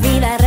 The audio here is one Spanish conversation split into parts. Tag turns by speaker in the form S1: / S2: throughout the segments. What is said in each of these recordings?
S1: vida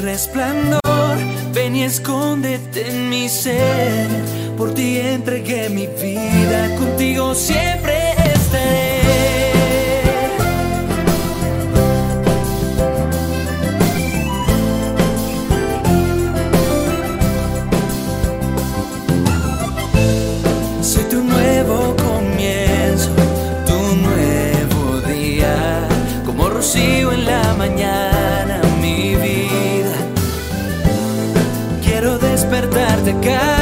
S2: resplandor, ven y escóndete en mi ser. Por ti entregué mi vida, contigo siempre estaré. Yeah.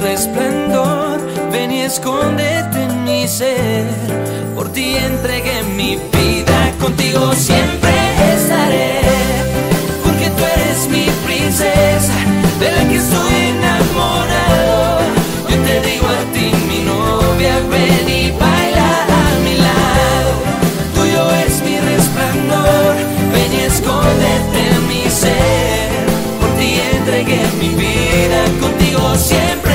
S2: resplandor, ven y escóndete en mi ser. Por ti entregué mi vida, contigo siempre estaré. Porque tú eres mi princesa, de la que estoy enamorado. Yo te digo a ti, mi novia, ven y baila a mi lado. Tuyo es mi resplandor, ven y escóndete en mi ser. Por ti entregué mi vida, contigo siempre.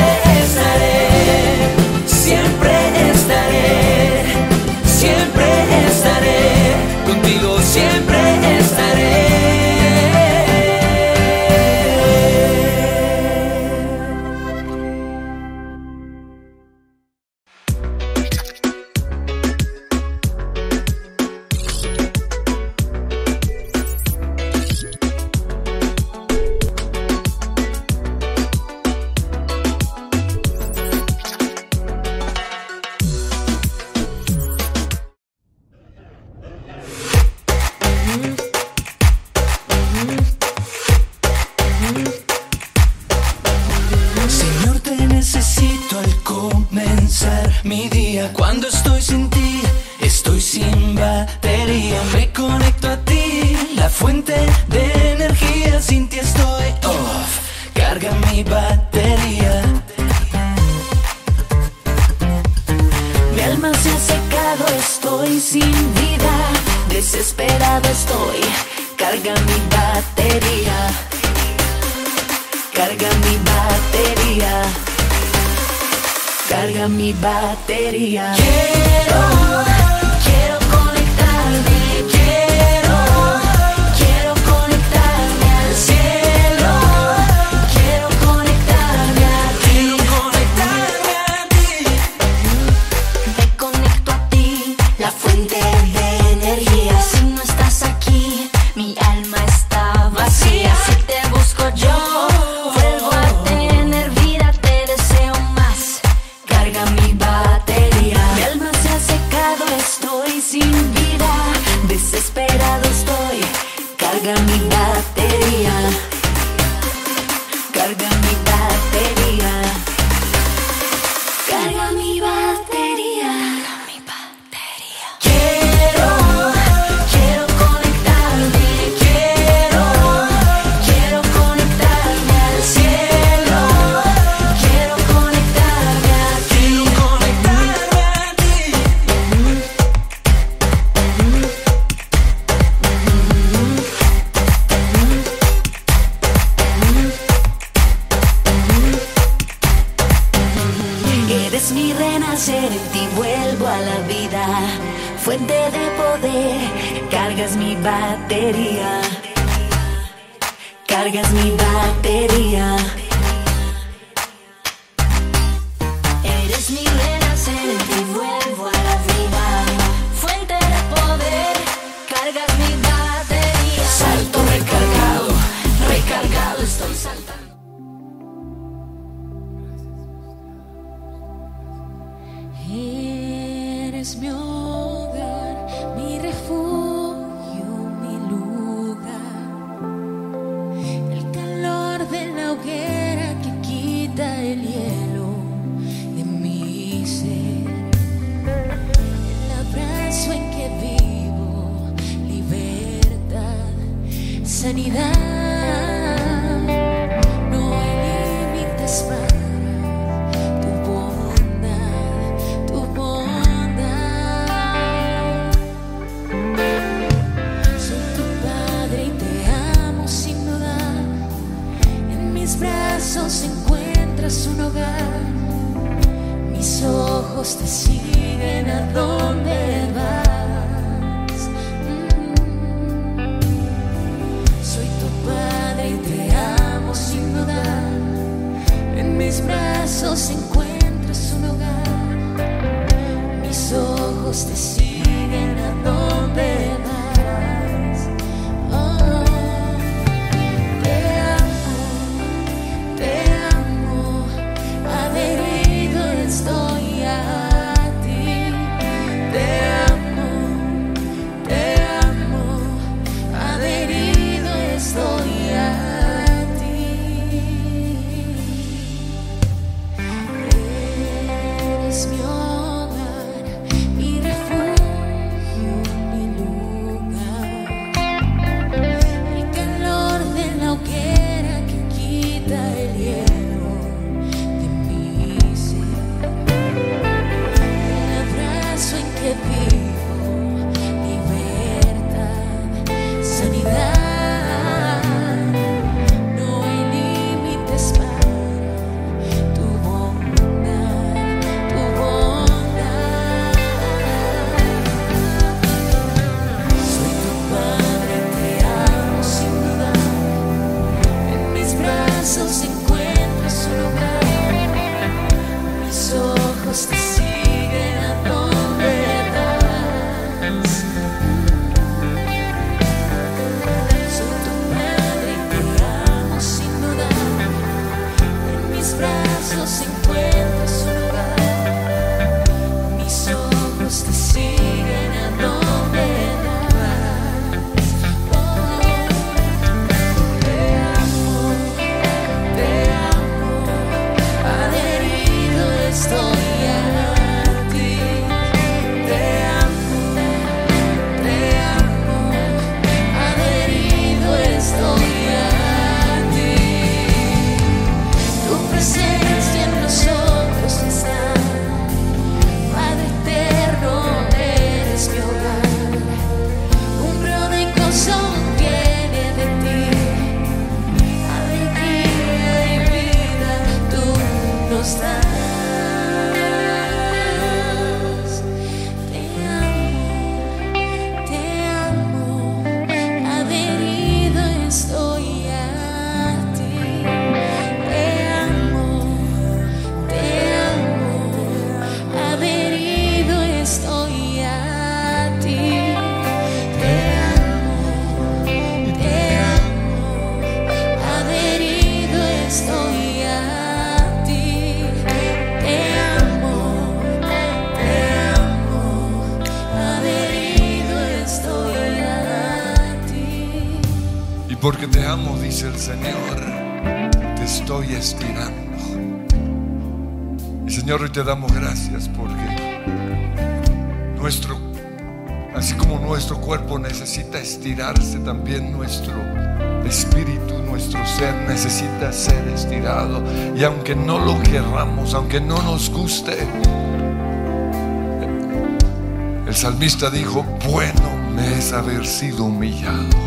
S3: Salmista dijo, bueno me es haber sido humillado.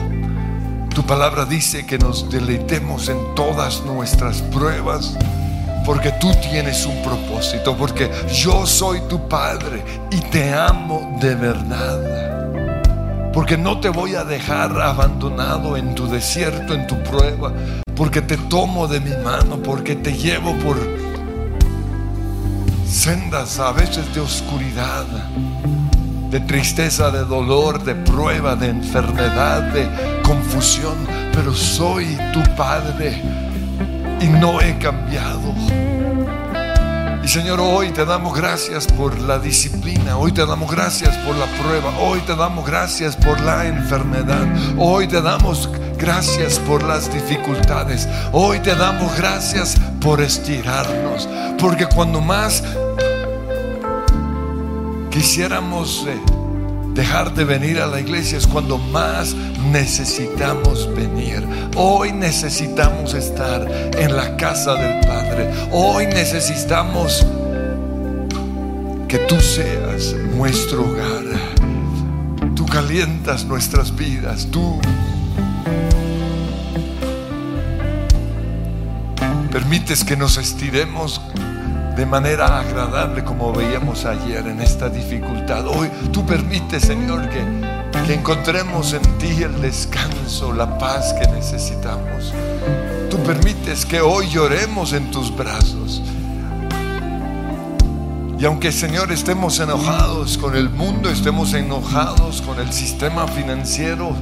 S3: Tu palabra dice que nos deleitemos en todas nuestras pruebas porque tú tienes un propósito, porque yo soy tu Padre y te amo de verdad. Porque no te voy a dejar abandonado en tu desierto, en tu prueba, porque te tomo de mi mano, porque te llevo por sendas a veces de oscuridad de tristeza, de dolor, de prueba, de enfermedad, de confusión, pero soy tu Padre y no he cambiado. Y Señor, hoy te damos gracias por la disciplina, hoy te damos gracias por la prueba, hoy te damos gracias por la enfermedad, hoy te damos gracias por las dificultades, hoy te damos gracias por estirarnos, porque cuando más quisiéramos eh, dejar de venir a la iglesia es cuando más necesitamos venir. Hoy necesitamos estar en la casa del Padre. Hoy necesitamos que tú seas nuestro hogar. Tú calientas nuestras vidas. Tú permites que nos estiremos de manera agradable como veíamos ayer en esta dificultad. Hoy tú permites, Señor, que, que encontremos en ti el descanso, la paz que necesitamos. Tú permites que hoy lloremos en tus brazos. Y aunque Señor estemos enojados con el mundo, estemos enojados con el sistema financiero,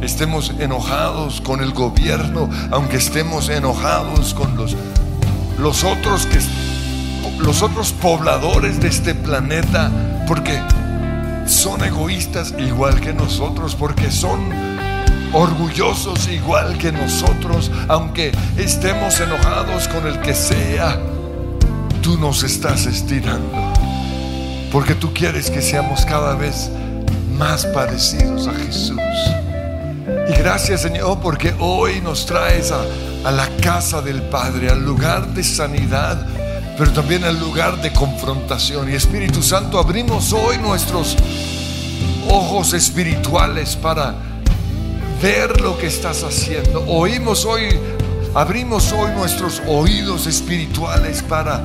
S3: estemos enojados con el gobierno, aunque estemos enojados con los, los otros que los otros pobladores de este planeta, porque son egoístas igual que nosotros, porque son orgullosos igual que nosotros, aunque estemos enojados con el que sea, tú nos estás estirando, porque tú quieres que seamos cada vez más parecidos a Jesús. Y gracias Señor porque hoy nos traes a, a la casa del Padre, al lugar de sanidad, pero también el lugar de confrontación. Y Espíritu Santo, abrimos hoy nuestros ojos espirituales para ver lo que estás haciendo. Oímos hoy, abrimos hoy nuestros oídos espirituales para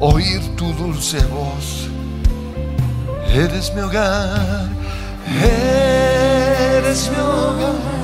S3: oír tu dulce voz. Eres mi hogar, eres mi hogar.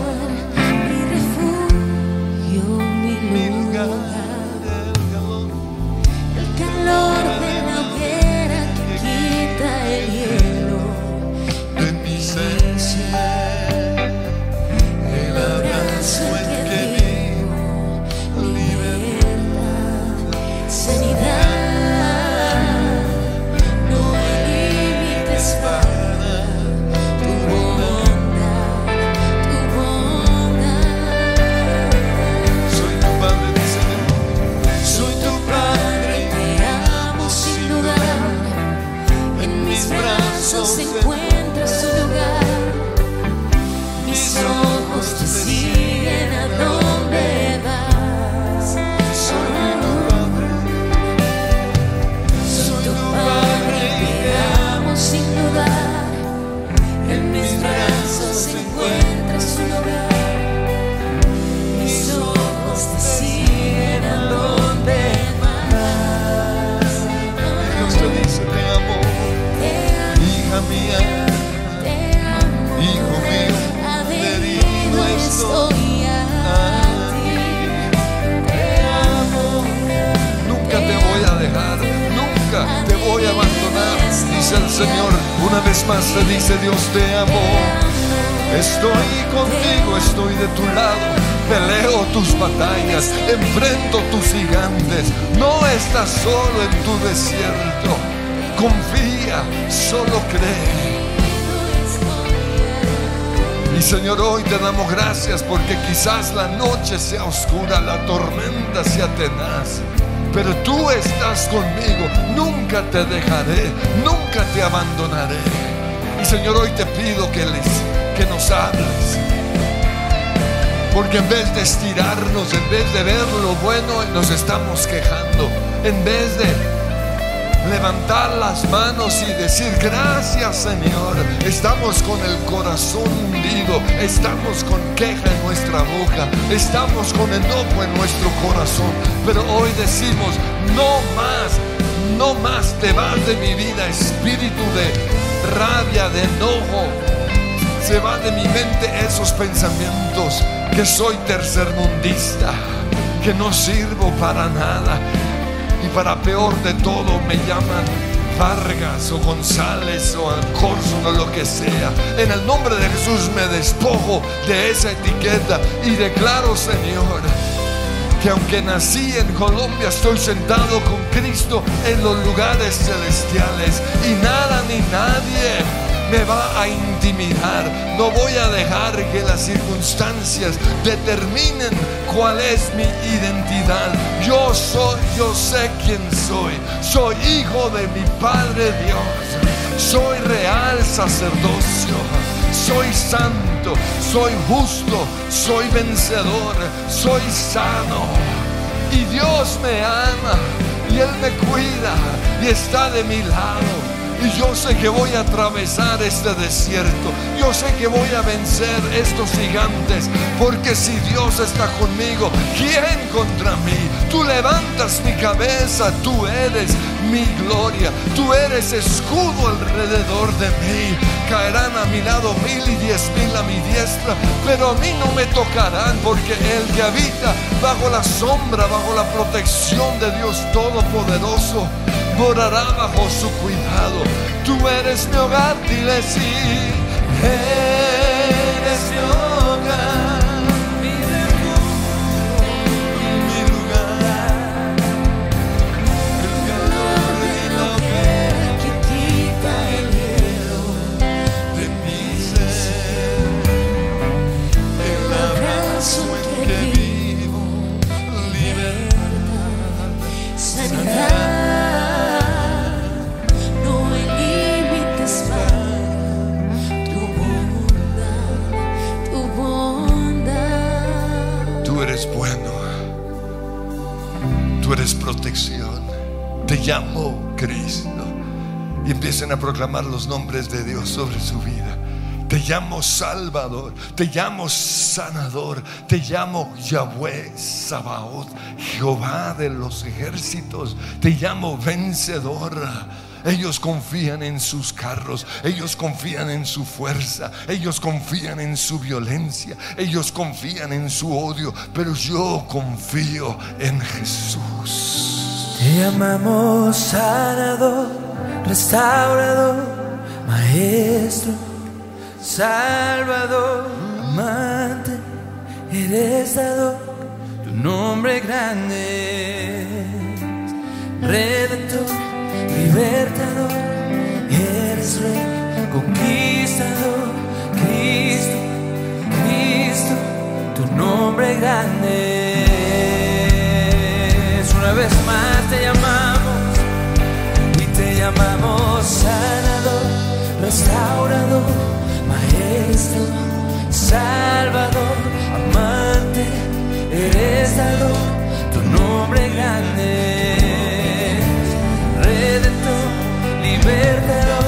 S3: Señor, una vez más te dice Dios te amo.
S1: Estoy
S3: contigo, estoy de tu lado, peleo tus batallas, enfrento tus gigantes, no estás solo en tu desierto, confía, solo cree. Y Señor, hoy te damos gracias porque quizás la noche sea oscura, la tormenta sea tenaz, pero tú estás conmigo, nunca te dejaré, nunca te abandonaré. Y Señor, hoy te pido que, les, que nos hables. Porque en vez de estirarnos, en vez de ver lo bueno, nos estamos quejando. En vez de levantar las manos y decir gracias Señor. Estamos con el corazón hundido, estamos con queja en nuestra boca, estamos con enojo en nuestro corazón. Pero hoy decimos, no más, no más te vas de mi vida, espíritu de rabia, de enojo. Se va de mi mente esos pensamientos que soy tercermundista, que no sirvo para nada, y para peor de todo me llaman Vargas o González o Alcorzo o lo que sea. En el nombre de Jesús me despojo de esa etiqueta y declaro, Señor, que aunque nací en Colombia, estoy sentado con Cristo en los lugares celestiales y nada ni nadie me va a intimidar. No voy a dejar que las circunstancias determinen cuál es mi identidad. Yo soy, yo sé quién soy. Soy hijo de mi Padre Dios. Soy real sacerdocio. Soy santo, soy justo, soy vencedor, soy sano. Y Dios me ama y Él me cuida y está de mi lado. Y yo sé que voy a atravesar este desierto. Yo sé que voy a vencer estos gigantes. Porque si Dios está conmigo, ¿quién contra mí? Tú levantas mi cabeza, tú eres mi gloria. Tú eres escudo alrededor de mí. Caerán a mi lado mil y diez mil a mi diestra, pero a mí no me tocarán porque el que habita bajo la sombra, bajo la protección de Dios Todopoderoso, morará bajo su cuidado. Tú eres mi hogar, dile sí. Eres Eres protección. Te llamo Cristo. Y empiecen a proclamar los nombres de Dios sobre su vida. Te llamo Salvador, te llamo Sanador, te llamo Yahweh Sabaoth, Jehová de los ejércitos, te llamo Vencedor. Ellos confían en sus carros, ellos confían en su fuerza, ellos confían en su violencia, ellos confían en su odio, pero yo confío en Jesús.
S2: Te llamamos sanador, restaurador, maestro, salvador, amante, eres dador, tu nombre grande, redentor, libertador, eres rey, conquistador, Cristo, Cristo, tu nombre grande. Una vez más te llamamos y te llamamos sanador, restaurador, maestro, salvador, amante, eres dador, tu nombre grande libertador,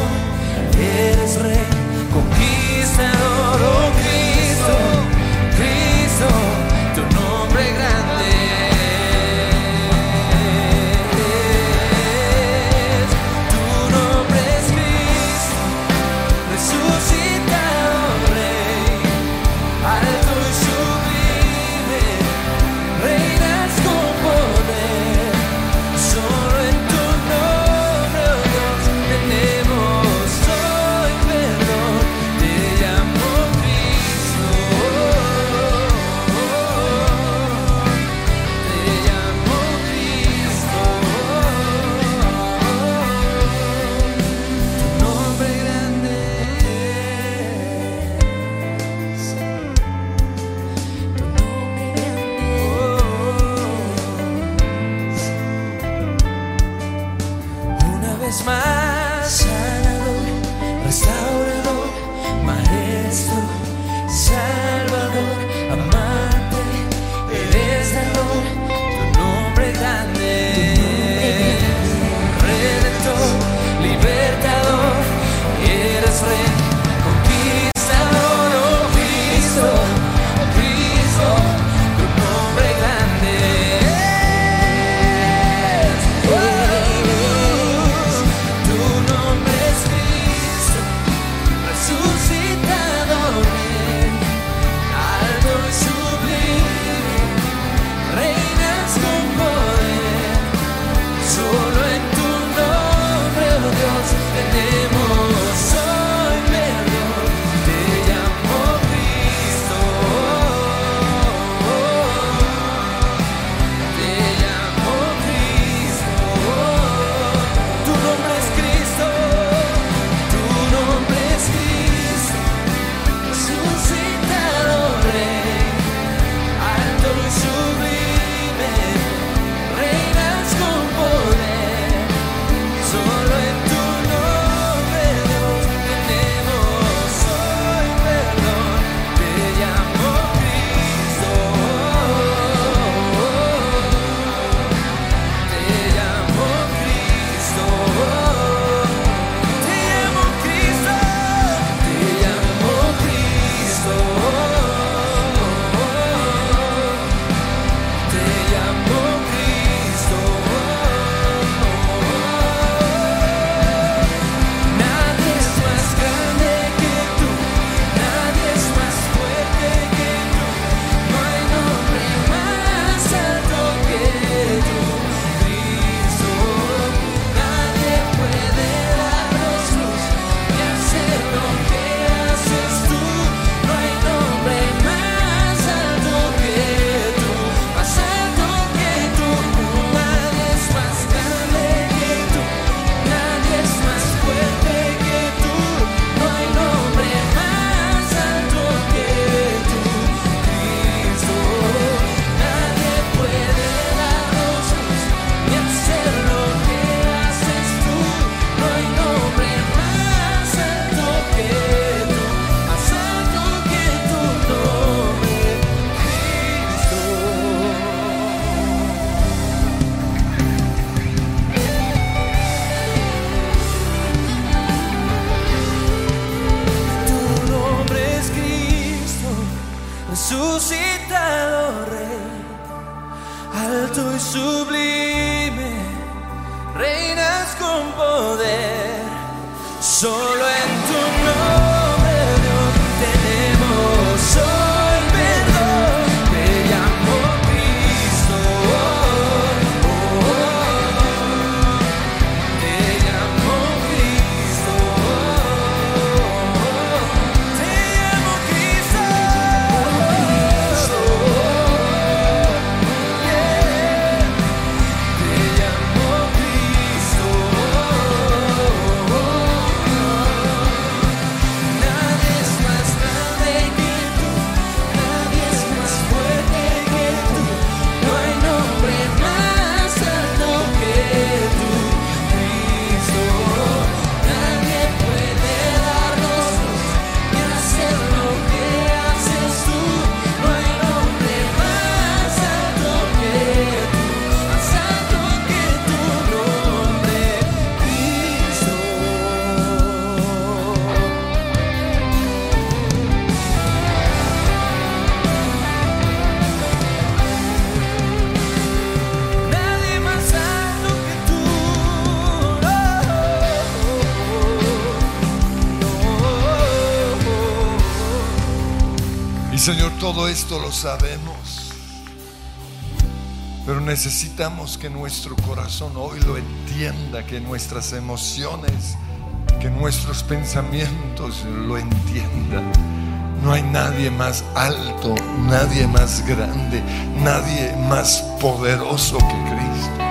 S2: lo
S3: sabemos. Pero necesitamos que nuestro corazón hoy lo entienda, que nuestras emociones, que nuestros pensamientos lo entiendan. No hay nadie más alto, nadie más grande, nadie más poderoso que Cristo.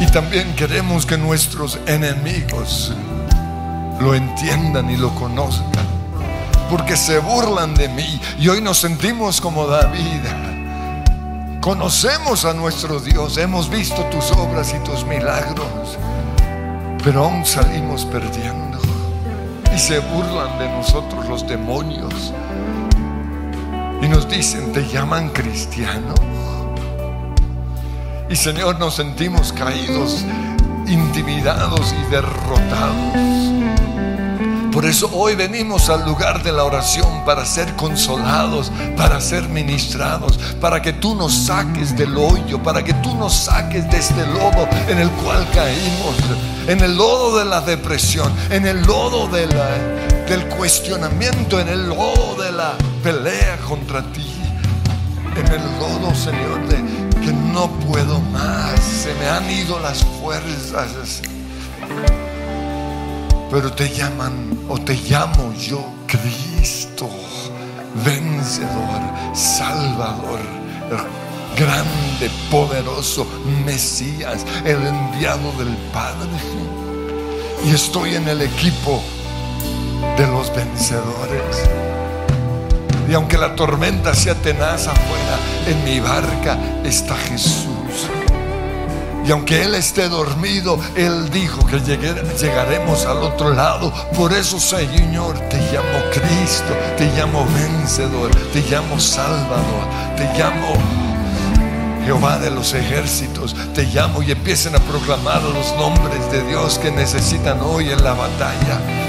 S3: Y también queremos que nuestros enemigos lo entiendan y lo conozcan porque se burlan de mí. Y hoy nos sentimos como David. Conocemos a nuestro Dios, hemos visto tus obras y tus milagros, pero aún salimos perdiendo. Y se burlan de nosotros los demonios. Y nos dicen, te llaman cristiano. Y Señor, nos sentimos caídos, intimidados y derrotados. Por eso hoy venimos al lugar de la oración para ser consolados, para ser ministrados, para que tú nos saques del hoyo, para que tú nos saques de este lodo en el cual caímos, en el lodo de la depresión, en el lodo del cuestionamiento, en el lodo de la pelea contra ti, en el lodo, Señor, de que no puedo más, se me han ido las fuerzas pero te llaman o te llamo yo Cristo, vencedor, salvador, grande, poderoso, Mesías, el enviado del Padre. Y estoy en el equipo de los vencedores. Y aunque la tormenta sea tenaz afuera, en mi barca está Jesús. Y aunque Él esté dormido, Él dijo que llegaremos al otro lado. Por eso, Señor, te llamo Cristo, te llamo vencedor, te llamo Salvador, te llamo Jehová de los ejércitos, te llamo y empiecen a proclamar los nombres de Dios que necesitan hoy en la batalla.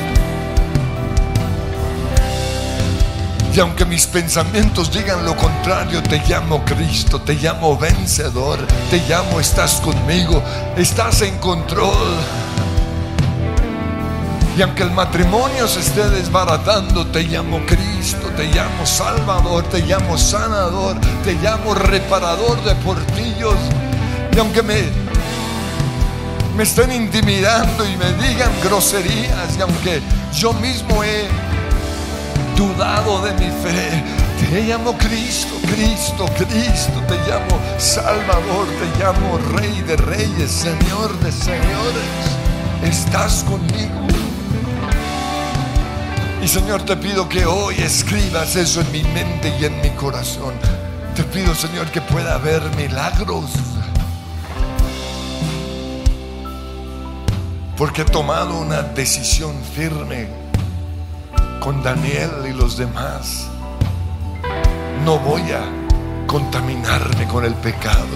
S3: Y aunque mis pensamientos digan lo contrario, te llamo Cristo, te llamo vencedor, te llamo, estás conmigo, estás en control. Y aunque el matrimonio se esté desbaratando, te llamo Cristo, te llamo Salvador, te llamo sanador, te llamo reparador de portillos. Y aunque me, me estén intimidando y me digan groserías, y aunque yo mismo he dudado de mi fe. Te llamo Cristo, Cristo, Cristo. Te llamo Salvador, te llamo Rey de Reyes, Señor de Señores. Estás conmigo. Y Señor, te pido que hoy escribas eso en mi mente y en mi corazón. Te pido, Señor, que pueda haber milagros. Porque he tomado una decisión firme con Daniel y los demás. No voy a contaminarme con el pecado.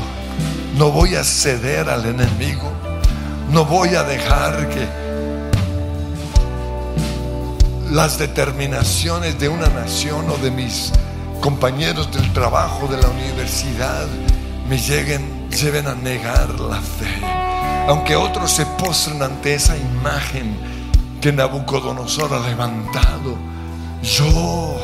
S3: No voy a ceder al enemigo. No voy a dejar que las determinaciones de una nación o de mis compañeros del trabajo de la universidad me lleguen, lleven a negar la fe. Aunque otros se postren ante esa imagen que Nabucodonosor ha levantado, yo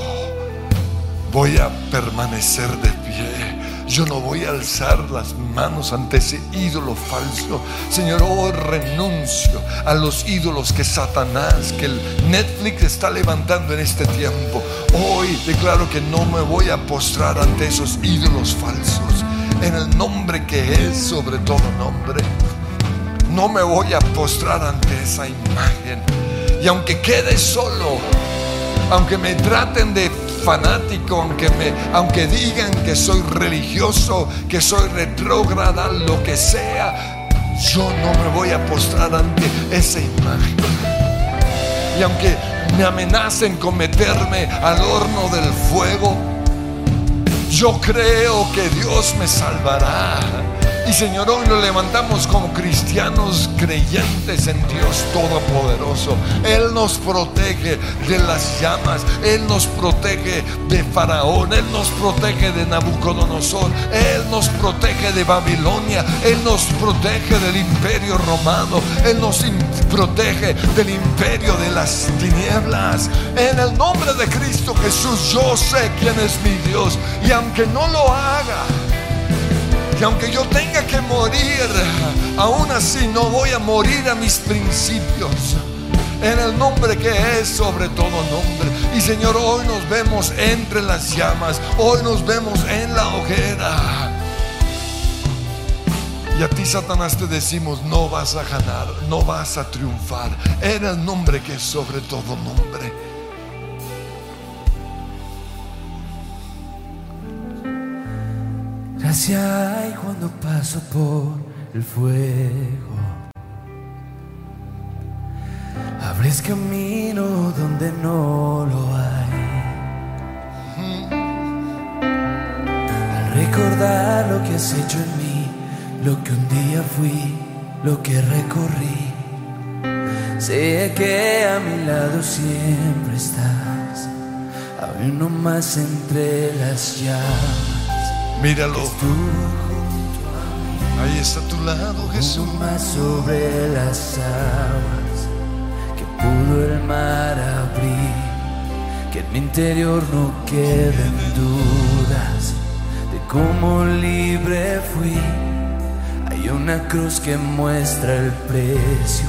S3: voy a permanecer de pie. Yo no voy a alzar las manos ante ese ídolo falso. Señor, hoy renuncio a los ídolos que Satanás, que Netflix está levantando en este tiempo. Hoy declaro que no me voy a postrar ante esos ídolos falsos. En el nombre que es sobre todo nombre. No me voy a postrar ante esa imagen y aunque quede solo, aunque me traten de fanático, aunque, me, aunque digan que soy religioso, que soy retrógrada, lo que sea, yo no me voy a postrar ante esa imagen. Y aunque me amenacen con meterme al horno del fuego, yo creo que Dios me salvará. Y Señor, hoy nos levantamos como cristianos creyentes en Dios Todopoderoso. Él nos protege de las llamas, Él nos protege de Faraón, Él nos protege de Nabucodonosor, Él nos protege de Babilonia, Él nos protege del imperio romano, Él nos protege del imperio de las tinieblas. En el nombre de Cristo Jesús, yo sé quién es mi Dios. Y aunque no lo haga, que aunque yo tenga que morir, aún así no voy a morir a mis principios. En el nombre que es sobre todo nombre. Y Señor, hoy nos vemos entre las llamas. Hoy nos vemos en la hoguera. Y a ti, Satanás, te decimos, no vas a ganar, no vas a triunfar. En el nombre que es sobre todo nombre.
S2: Gracia hay cuando paso por el fuego. Abres camino donde no lo hay. Al recordar lo que has hecho en mí, lo que un día fui, lo que recorrí. Sé que a mi lado siempre estás, aún no más entre las llamas.
S3: Míralo. Ahí está a tu lado, Jesús.
S2: Más sobre las aguas que pudo el mar abrir, que en mi interior no queden dudas de cómo libre fui. Hay una cruz que muestra el precio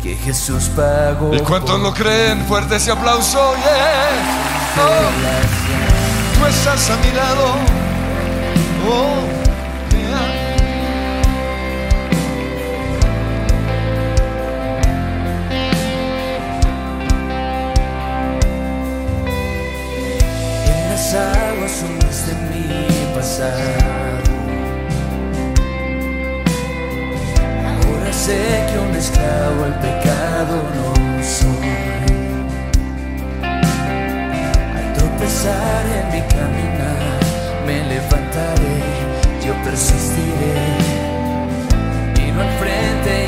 S2: que Jesús pagó.
S3: ¿Y cuántos lo creen? Fuerte ese aplauso. Yeah. Oh. Tú estás a mi lado
S2: en las aguas unas de mi pasado, ahora sé que un esclavo al pecado no soy, al tropezar en mi caminar me levantaré, yo persistiré, miro al frente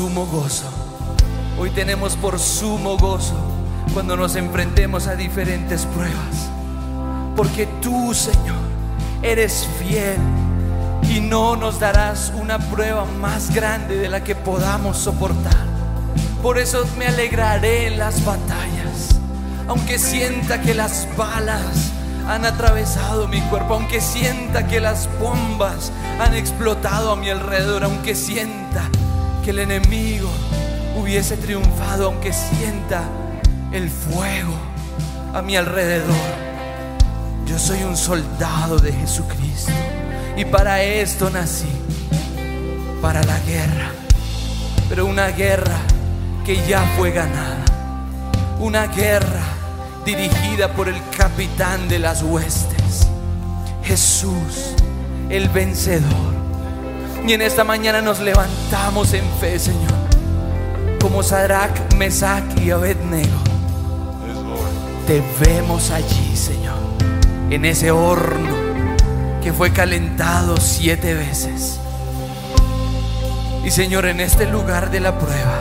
S2: sumo gozo. Hoy tenemos por sumo gozo cuando nos enfrentemos a diferentes pruebas. Porque tú, Señor, eres fiel y no nos darás una prueba más grande de la que podamos soportar. Por eso me alegraré en las batallas, aunque sienta que las balas han atravesado mi cuerpo, aunque sienta que las bombas han explotado a mi alrededor, aunque sienta que el enemigo hubiese triunfado, aunque sienta el fuego a mi alrededor. Yo soy un soldado de Jesucristo y para esto nací, para la guerra, pero una guerra que ya fue ganada, una guerra dirigida por el capitán de las huestes, Jesús, el vencedor. Y en esta mañana nos levantamos en fe, Señor, como Sadrach, Mesach y Abednego. Te vemos allí, Señor, en ese horno que fue calentado siete veces. Y Señor, en este lugar de la prueba,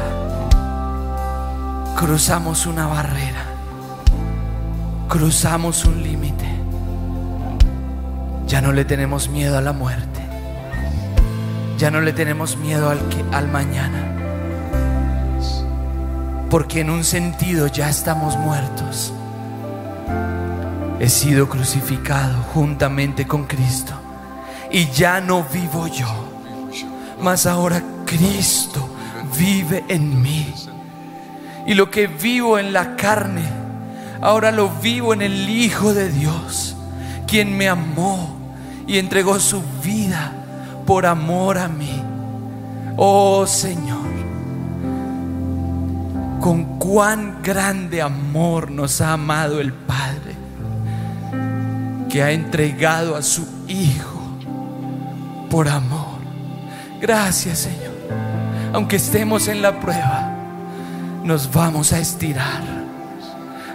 S2: cruzamos una barrera, cruzamos un límite. Ya no le tenemos miedo a la muerte, ya no le tenemos miedo al, que, al mañana, porque en un sentido ya estamos muertos. He sido crucificado juntamente con Cristo y ya no vivo yo, mas ahora Cristo vive en mí. Y lo que vivo en la carne, ahora lo vivo en el Hijo de Dios, quien me amó y entregó su vida por amor a mí. Oh Señor, con cuán grande amor nos ha amado el Padre, que ha entregado a su Hijo por amor. Gracias Señor, aunque estemos en la prueba nos vamos a estirar.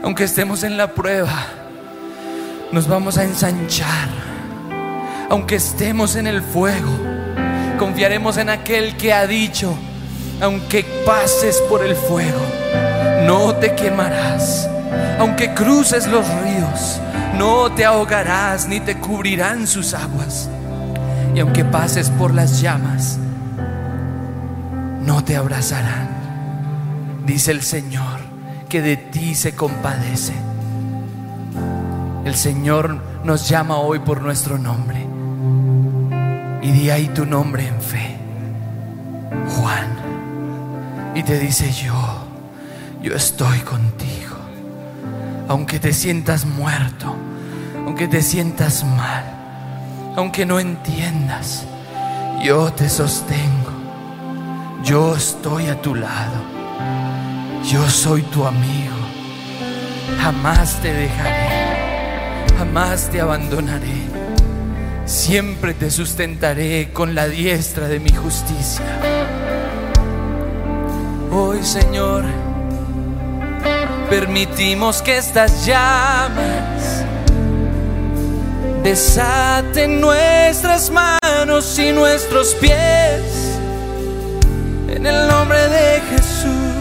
S2: Aunque estemos en la prueba, nos vamos a ensanchar. Aunque estemos en el fuego, confiaremos en aquel que ha dicho, aunque pases por el fuego, no te quemarás. Aunque cruces los ríos, no te ahogarás ni te cubrirán sus aguas. Y aunque pases por las llamas, no te abrazarán dice el Señor, que de ti se compadece. El Señor nos llama hoy por nuestro nombre. Y di ahí tu nombre en fe. Juan. Y te dice yo, yo estoy contigo. Aunque te sientas muerto, aunque te sientas mal, aunque no entiendas, yo te sostengo. Yo estoy a tu lado. Yo soy tu amigo. Jamás te dejaré. Jamás te abandonaré. Siempre te sustentaré con la diestra de mi justicia. Hoy, Señor, permitimos que estas llamas desaten nuestras manos y nuestros pies en el nombre de Jesús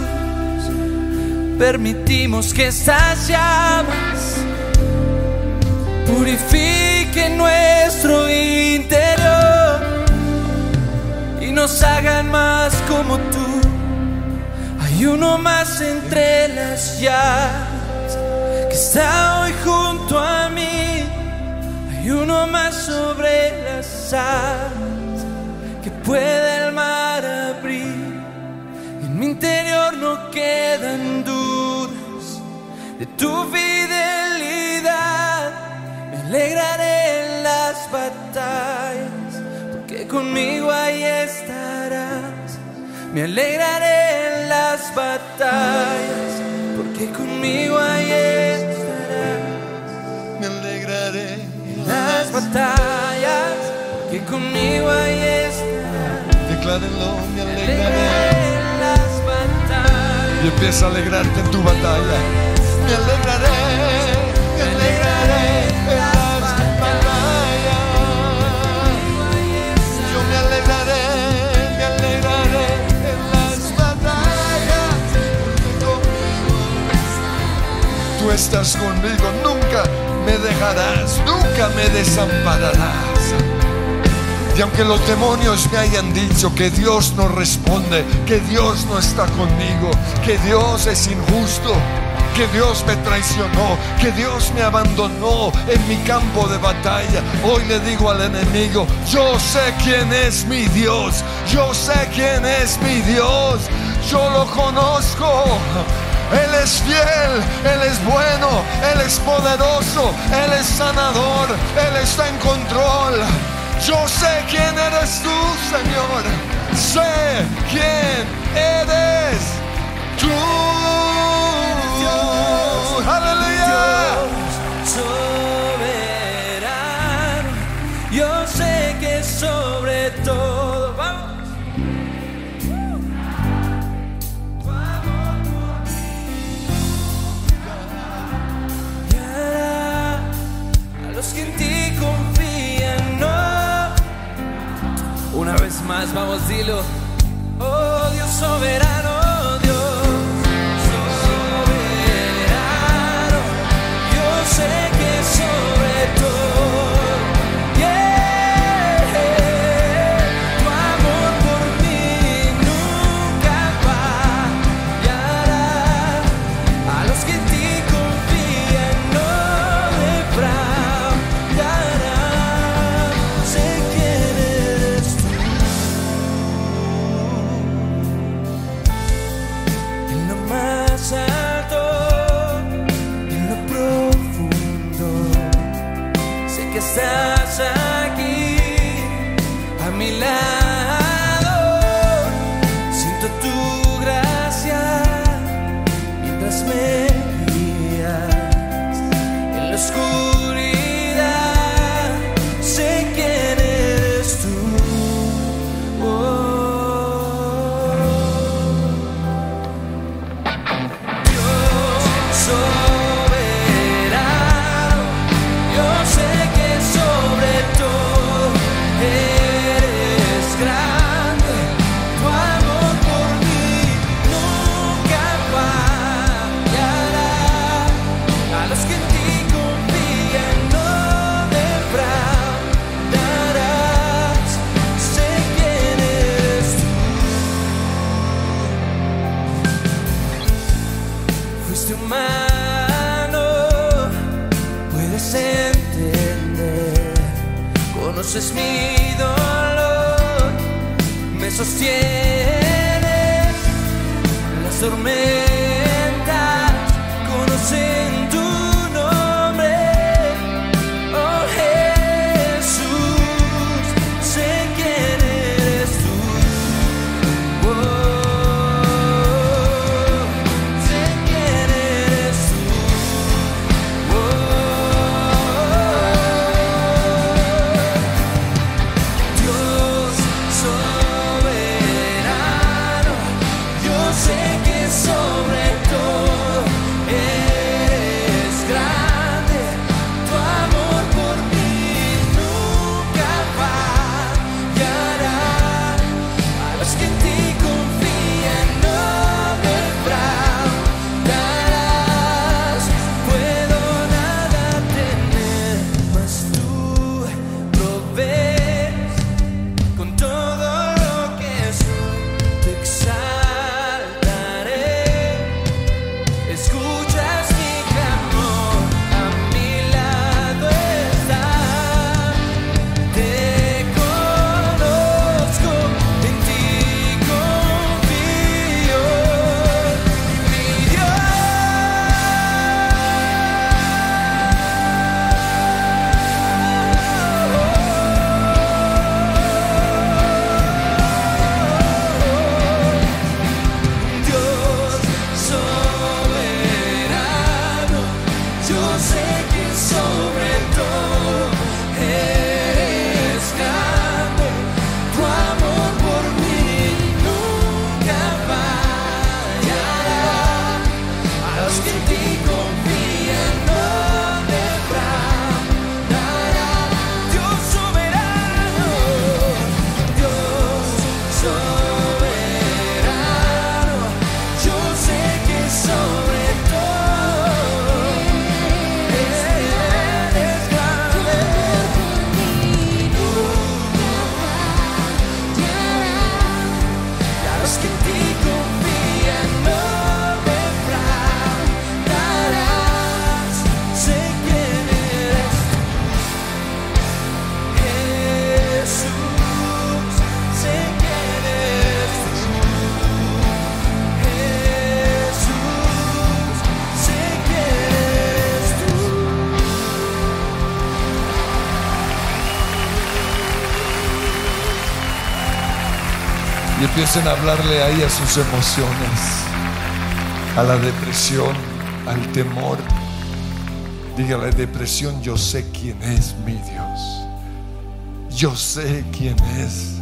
S2: permitimos que estas llamas purifiquen nuestro interior y nos hagan más como tú. Hay uno más entre las llamas que está hoy junto a mí. Hay uno más sobre las aguas que puede el mar abrir. En mi interior no quedan dudas de tu fidelidad. Me alegraré en las batallas, porque conmigo ahí estarás. Me alegraré en las batallas, porque conmigo ahí estarás.
S3: Me alegraré
S2: En las batallas, porque conmigo ahí estarás.
S3: Declárenlo, me alegraré
S2: en las batallas.
S3: Y empieza a alegrarte en tu batalla. Me alegraré, estás conmigo, nunca me dejarás, nunca me desampararás. Y aunque los demonios me hayan dicho que Dios no responde, que Dios no está conmigo, que Dios es injusto, que Dios me traicionó, que Dios me abandonó en mi campo de batalla. Hoy le digo al enemigo, yo sé quién es mi Dios, yo sé quién es mi Dios, yo lo conozco. Él es fiel, Él es bueno, Él es poderoso, Él es sanador, Él está en control. Yo sé quién eres tú, Señor. Sé quién eres tú.
S2: Más, vamos, dilo. Oh Dios soberano, sostienes, las tormentas
S3: A hablarle ahí a sus emociones, a la depresión, al temor. Dígale, depresión, yo sé quién es mi Dios. Yo sé quién es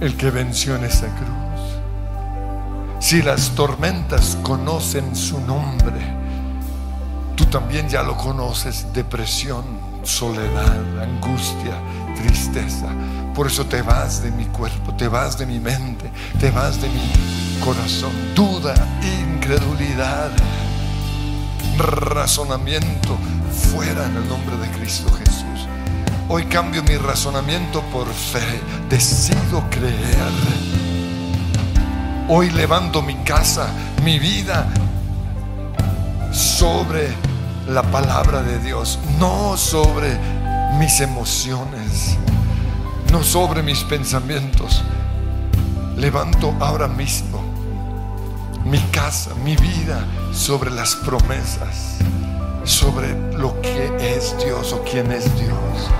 S3: el que venció en esa cruz. Si las tormentas conocen su nombre, tú también ya lo conoces, depresión, soledad, angustia, tristeza. Por eso te vas de mi cuerpo, te vas de mi mente, te vas de mi corazón. Duda, incredulidad, razonamiento, fuera en el nombre de Cristo Jesús. Hoy cambio mi razonamiento por fe. Decido creer. Hoy levanto mi casa, mi vida sobre la palabra de Dios, no sobre mis emociones, no sobre mis pensamientos. Levanto ahora mismo mi casa, mi vida sobre las promesas, sobre lo que es Dios o quién es Dios.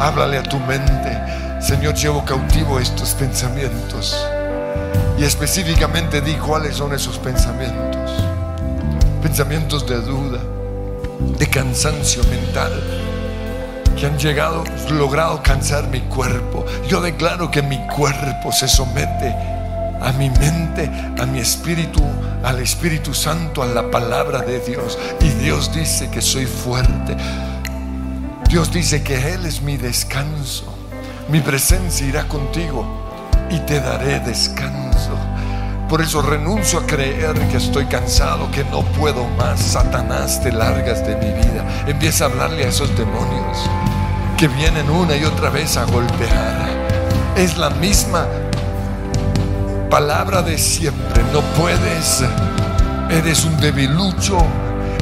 S3: Háblale a tu mente, Señor, llevo cautivo estos pensamientos. Y específicamente di cuáles son esos pensamientos. Pensamientos de duda, de cansancio mental, han llegado, logrado cansar mi cuerpo. Yo declaro que mi cuerpo se somete a mi mente, a mi espíritu, al Espíritu Santo, a la palabra de Dios. Y Dios dice que soy fuerte. Dios dice que Él es mi descanso. Mi presencia irá contigo y te daré descanso. Por eso renuncio a creer que estoy cansado, que no puedo más. Satanás, te largas de mi vida. Empieza a hablarle a esos demonios que vienen una y otra vez a golpear. Es la misma palabra de siempre. No puedes. Eres un debilucho.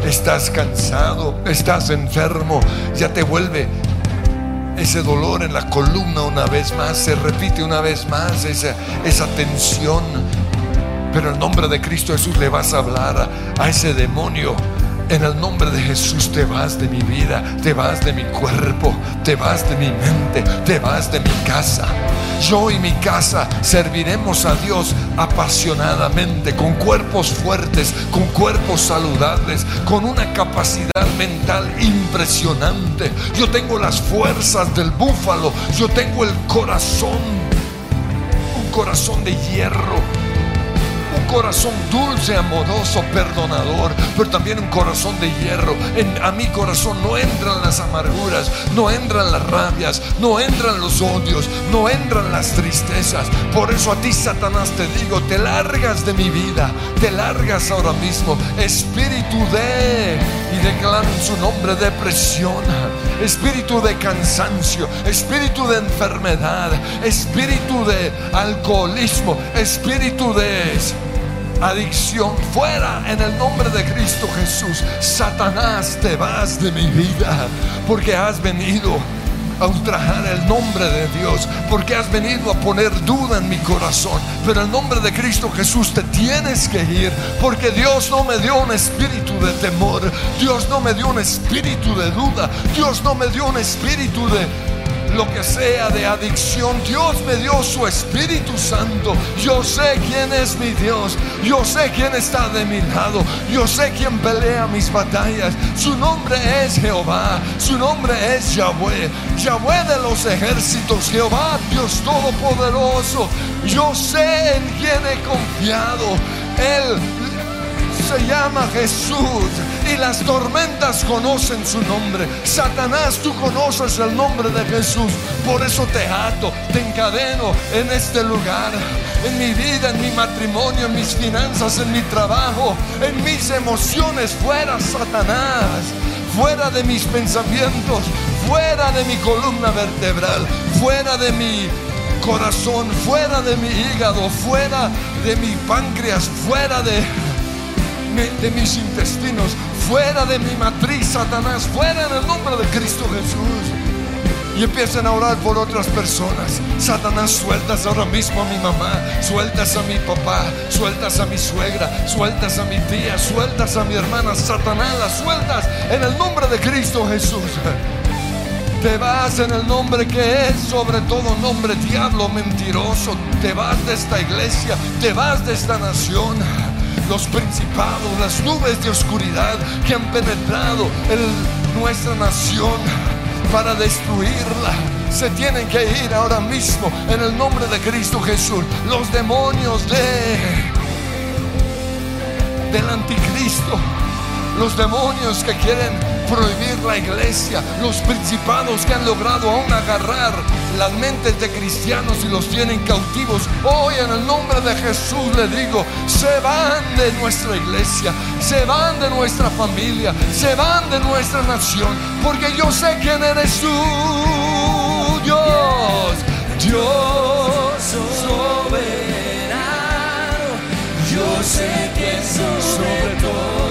S3: Estás cansado. Estás enfermo. Ya te vuelve ese dolor en la columna una vez más. Se repite una vez más esa, esa tensión. Pero en nombre de Cristo Jesús le vas a hablar a, a ese demonio. En el nombre de Jesús te vas de mi vida, te vas de mi cuerpo, te vas de mi mente, te vas de mi casa. Yo y mi casa serviremos a Dios apasionadamente, con cuerpos fuertes, con cuerpos saludables, con una capacidad mental impresionante. Yo tengo las fuerzas del búfalo, yo tengo el corazón, un corazón de hierro corazón dulce, amoroso, perdonador, pero también un corazón de hierro. En, a mi corazón no entran las amarguras, no entran las rabias, no entran los odios, no entran las tristezas. Por eso a ti, Satanás, te digo, te largas de mi vida, te largas ahora mismo. Espíritu de, y declaro en su nombre depresión, espíritu de cansancio, espíritu de enfermedad, espíritu de alcoholismo, espíritu de adicción fuera en el nombre de Cristo Jesús. Satanás, te vas de mi vida porque has venido a ultrajar el nombre de Dios, porque has venido a poner duda en mi corazón. Pero el nombre de Cristo Jesús te tienes que ir, porque Dios no me dio un espíritu de temor, Dios no me dio un espíritu de duda, Dios no me dio un espíritu de lo que sea de adicción. Dios me dio su Espíritu Santo. Yo sé quién es mi Dios. Yo sé quién está de mi lado. Yo sé quién pelea mis batallas. Su nombre es Jehová. Su nombre es Yahweh. Yahweh de los ejércitos. Jehová, Dios Todopoderoso. Yo sé en quién he confiado. Él se llama Jesús y las tormentas conocen su nombre. Satanás, tú conoces el nombre de Jesús. Por eso te ato, te encadeno en este lugar, en mi vida, en mi matrimonio, en mis finanzas, en mi trabajo, en mis emociones. Fuera Satanás, fuera de mis pensamientos, fuera de mi columna vertebral, fuera de mi corazón, fuera de mi hígado, fuera de mi páncreas, fuera de de mis intestinos, fuera de mi matriz, Satanás, fuera en el nombre de Cristo Jesús. Y empiezan a orar por otras personas. Satanás, sueltas ahora mismo a mi mamá, sueltas a mi papá, sueltas a mi suegra, sueltas a mi tía, sueltas a mi hermana. Satanás, las sueltas en el nombre de Cristo Jesús. Te vas en el nombre que es sobre todo nombre, diablo mentiroso. Te vas de esta iglesia, te vas de esta nación. Los principados, las nubes de oscuridad que han penetrado en nuestra nación para destruirla. Se tienen que ir ahora mismo en el nombre de Cristo Jesús. Los demonios de del anticristo, los demonios que quieren prohibir la iglesia, los principados que han logrado aún agarrar las mentes de cristianos y los tienen cautivos. Hoy en el nombre de Jesús le digo, se van de nuestra iglesia, se van de nuestra familia, se van de nuestra nación, porque yo sé quién eres tú, Dios, soberano, yo sé que sobre todo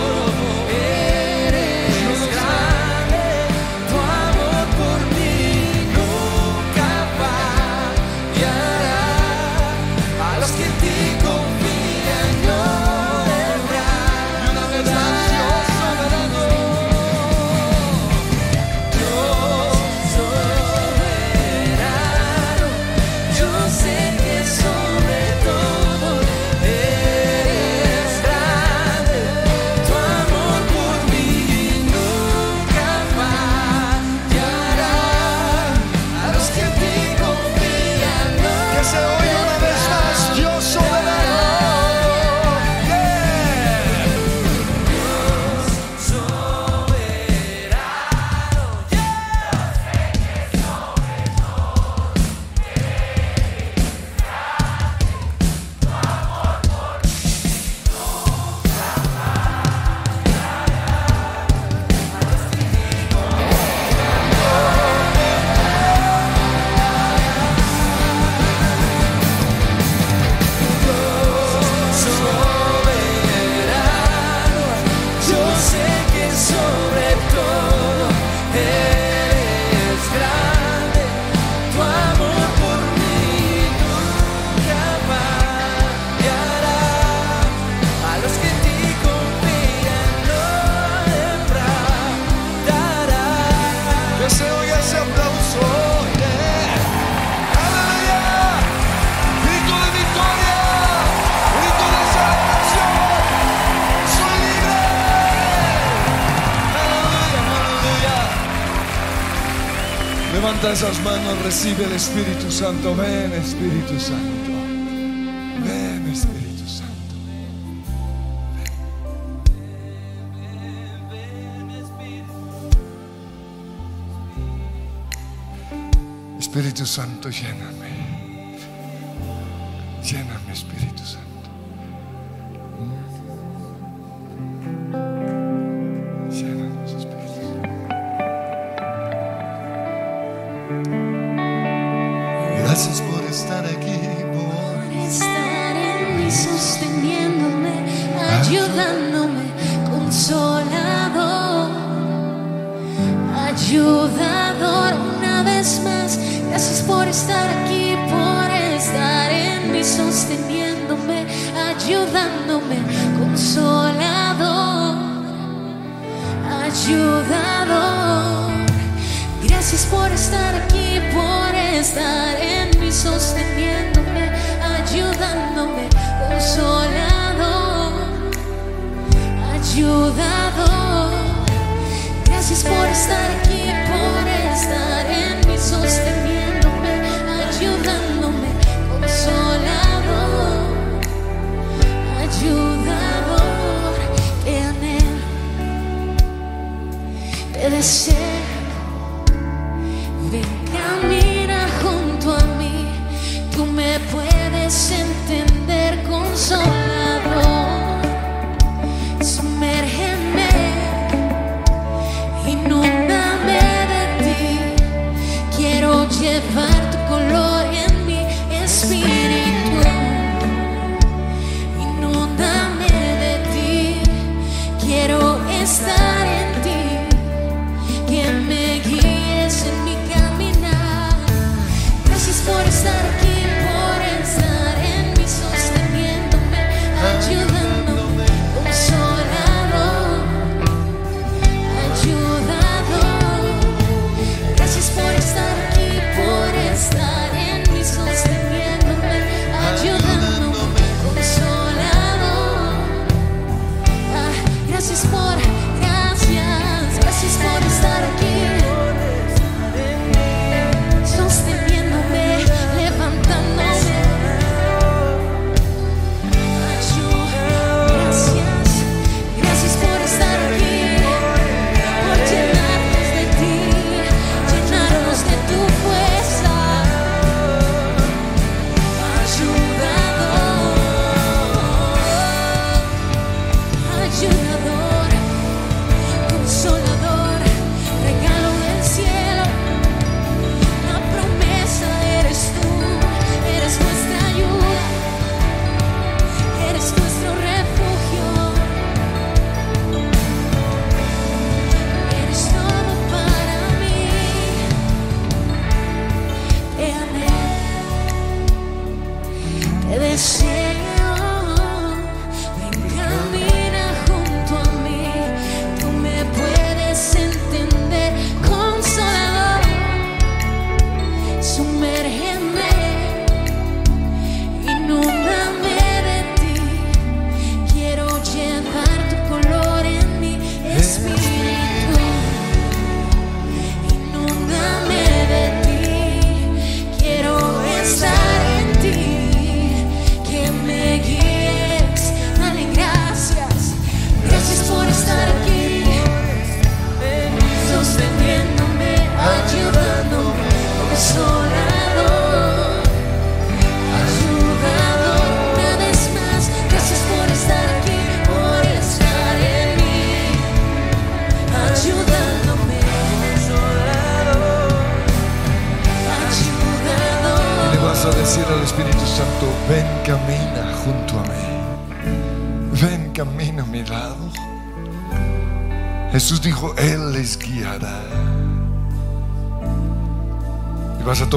S3: Levanta esas manos, recibe el Espíritu Santo. Ven, Espíritu Santo. Ven, Espíritu Santo. Espíritu Santo, lléname. Lléname, Espíritu Santo. you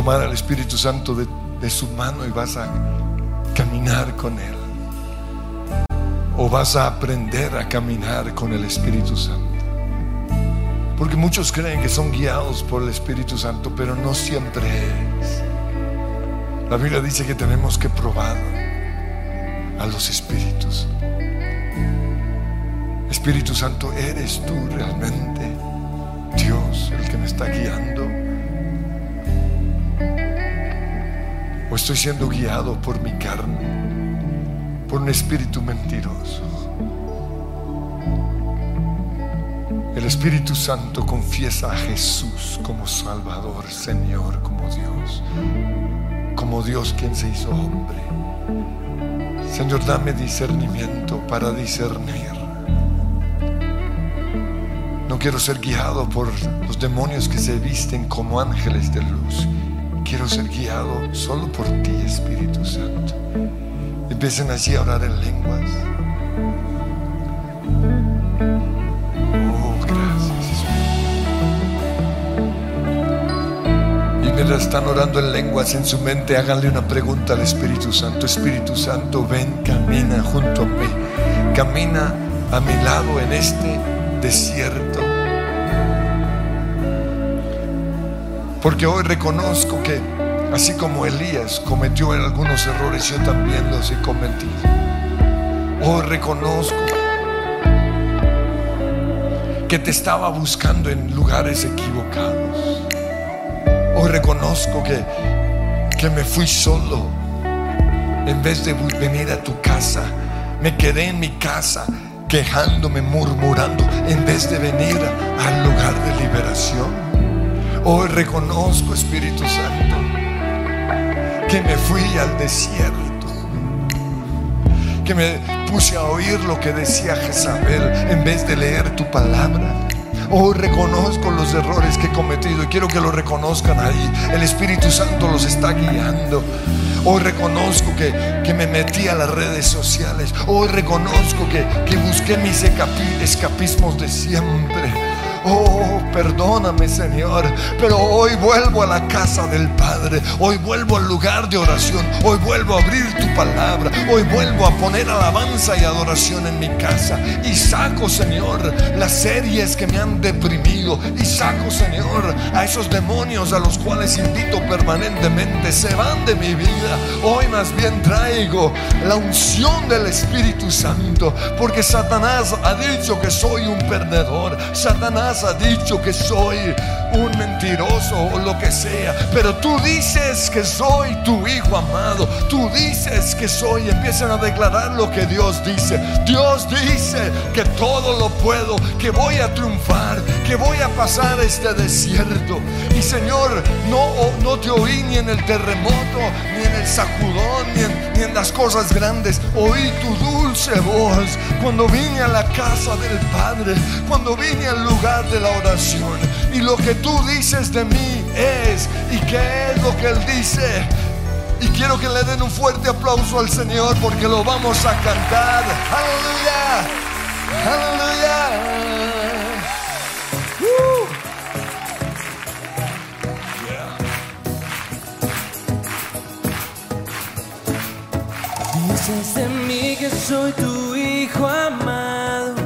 S3: tomar al Espíritu Santo de, de su mano y vas a caminar con Él. O vas a aprender a caminar con el Espíritu Santo. Porque muchos creen que son guiados por el Espíritu Santo, pero no siempre es. La Biblia dice que tenemos que probar a los espíritus. Espíritu Santo, ¿eres tú realmente Dios el que me está guiando? ¿O estoy siendo guiado por mi carne, por un espíritu mentiroso? El Espíritu Santo confiesa a Jesús como Salvador, Señor, como Dios, como Dios quien se hizo hombre. Señor, dame discernimiento para discernir. No quiero ser guiado por los demonios que se visten como ángeles de luz. Quiero ser guiado solo por ti, Espíritu Santo. Empiecen así a orar en lenguas. Oh, gracias. Y mientras están orando en lenguas en su mente, háganle una pregunta al Espíritu Santo. Espíritu Santo, ven, camina junto a mí. Camina a mi lado en este desierto. Porque hoy reconozco que así como Elías cometió algunos errores, yo también los he cometido. Hoy reconozco que te estaba buscando en lugares equivocados. Hoy reconozco que, que me fui solo. En vez de venir a tu casa, me quedé en mi casa quejándome, murmurando, en vez de venir al lugar de liberación. Hoy reconozco, Espíritu Santo, que me fui al desierto, que me puse a oír lo que decía Jezabel en vez de leer tu palabra. Hoy reconozco los errores que he cometido y quiero que lo reconozcan ahí. El Espíritu Santo los está guiando. Hoy reconozco que, que me metí a las redes sociales. Hoy reconozco que, que busqué mis escapi- escapismos de siempre. Oh, perdóname Señor, pero hoy vuelvo a la casa del Padre, hoy vuelvo al lugar de oración, hoy vuelvo a abrir tu palabra, hoy vuelvo a poner alabanza y adoración en mi casa. Y saco Señor las series que me han deprimido y saco Señor a esos demonios a los cuales invito permanentemente, se van de mi vida, hoy más bien traigo la unción del Espíritu Santo, porque Satanás ha dicho que soy un perdedor, Satanás ha dicho que soy un mentiroso o lo que sea, pero tú dices que soy tu hijo amado, tú dices que soy, empiezan a declarar lo que Dios dice. Dios dice que todo lo puedo, que voy a triunfar, que voy a pasar este desierto. Y Señor, no, no te oí ni en el terremoto, ni en el sacudón, ni en, ni en las cosas grandes. Oí tu dulce voz cuando vine a la casa del Padre, cuando vine al lugar de la oración. Y lo que tú dices de mí es, ¿y qué es lo que Él dice? Y quiero que le den un fuerte aplauso al Señor porque lo vamos a cantar. Aleluya. Aleluya.
S2: Dices de mí que soy tu hijo amado.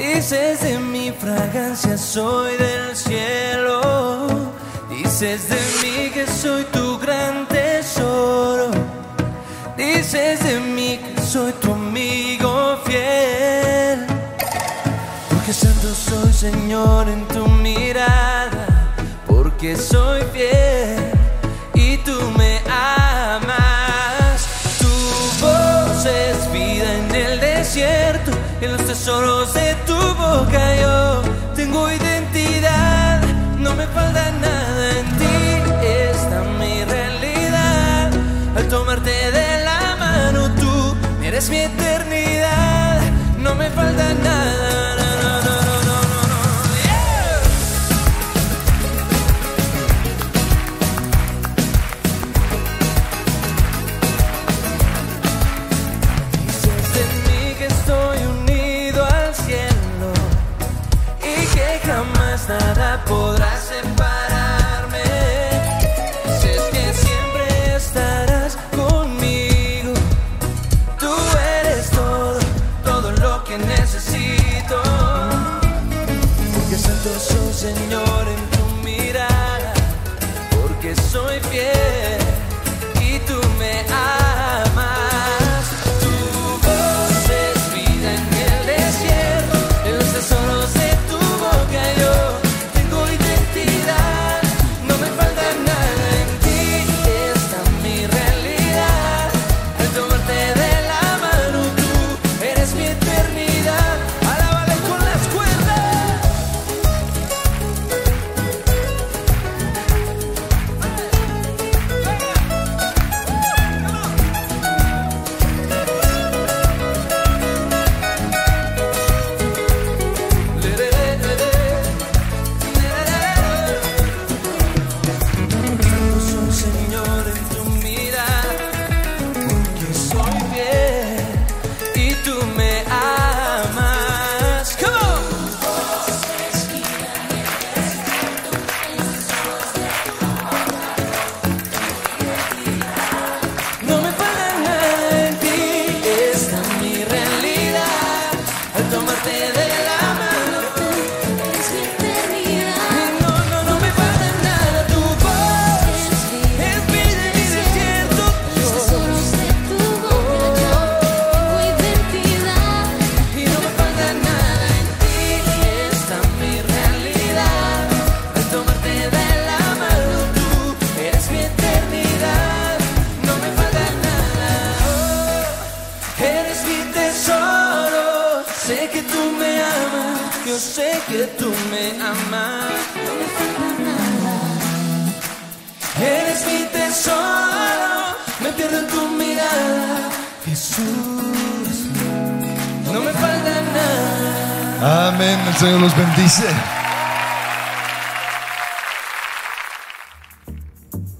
S2: Dices de mi fragancia soy del cielo. Dices de mí que soy tu gran tesoro. Dices de mí que soy tu amigo fiel. Porque santo soy Señor en tu mirada. Porque soy fiel y tú me Tesoros de tu boca yo tengo identidad. No me falta nada en ti. Esta mi realidad. Al tomarte de la mano tú eres mi eternidad. No me falta nada.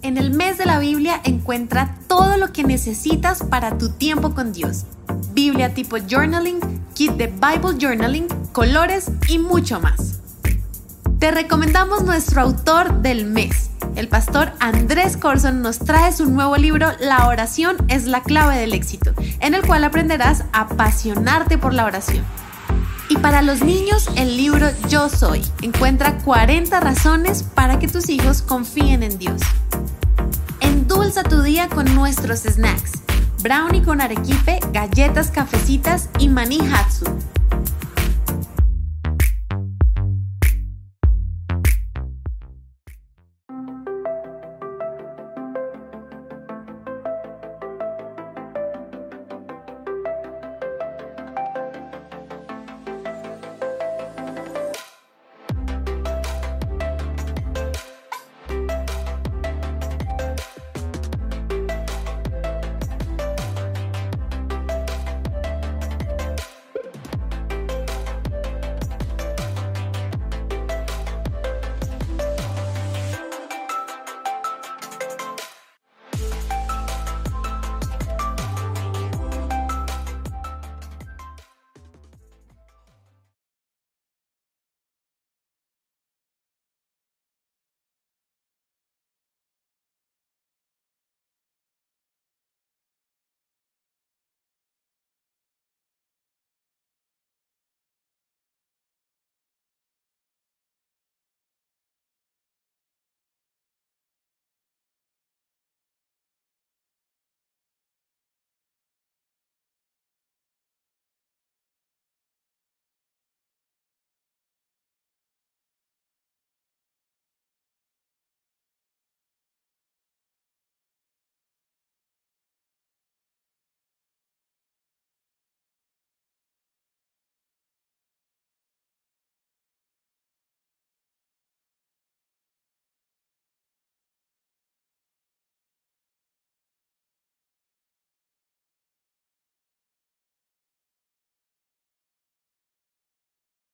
S4: En el mes de la Biblia encuentra todo lo que necesitas para tu tiempo con Dios. Biblia tipo journaling, kit de Bible journaling, colores y mucho más. Te recomendamos nuestro autor del mes. El pastor Andrés Corson nos trae su nuevo libro La oración es la clave del éxito, en el cual aprenderás a apasionarte por la oración. Y para los niños, el libro Yo Soy encuentra 40 razones para que tus hijos confíen en Dios. Endulza tu día con nuestros snacks. Brownie con arequipe, galletas cafecitas y maní hatsu.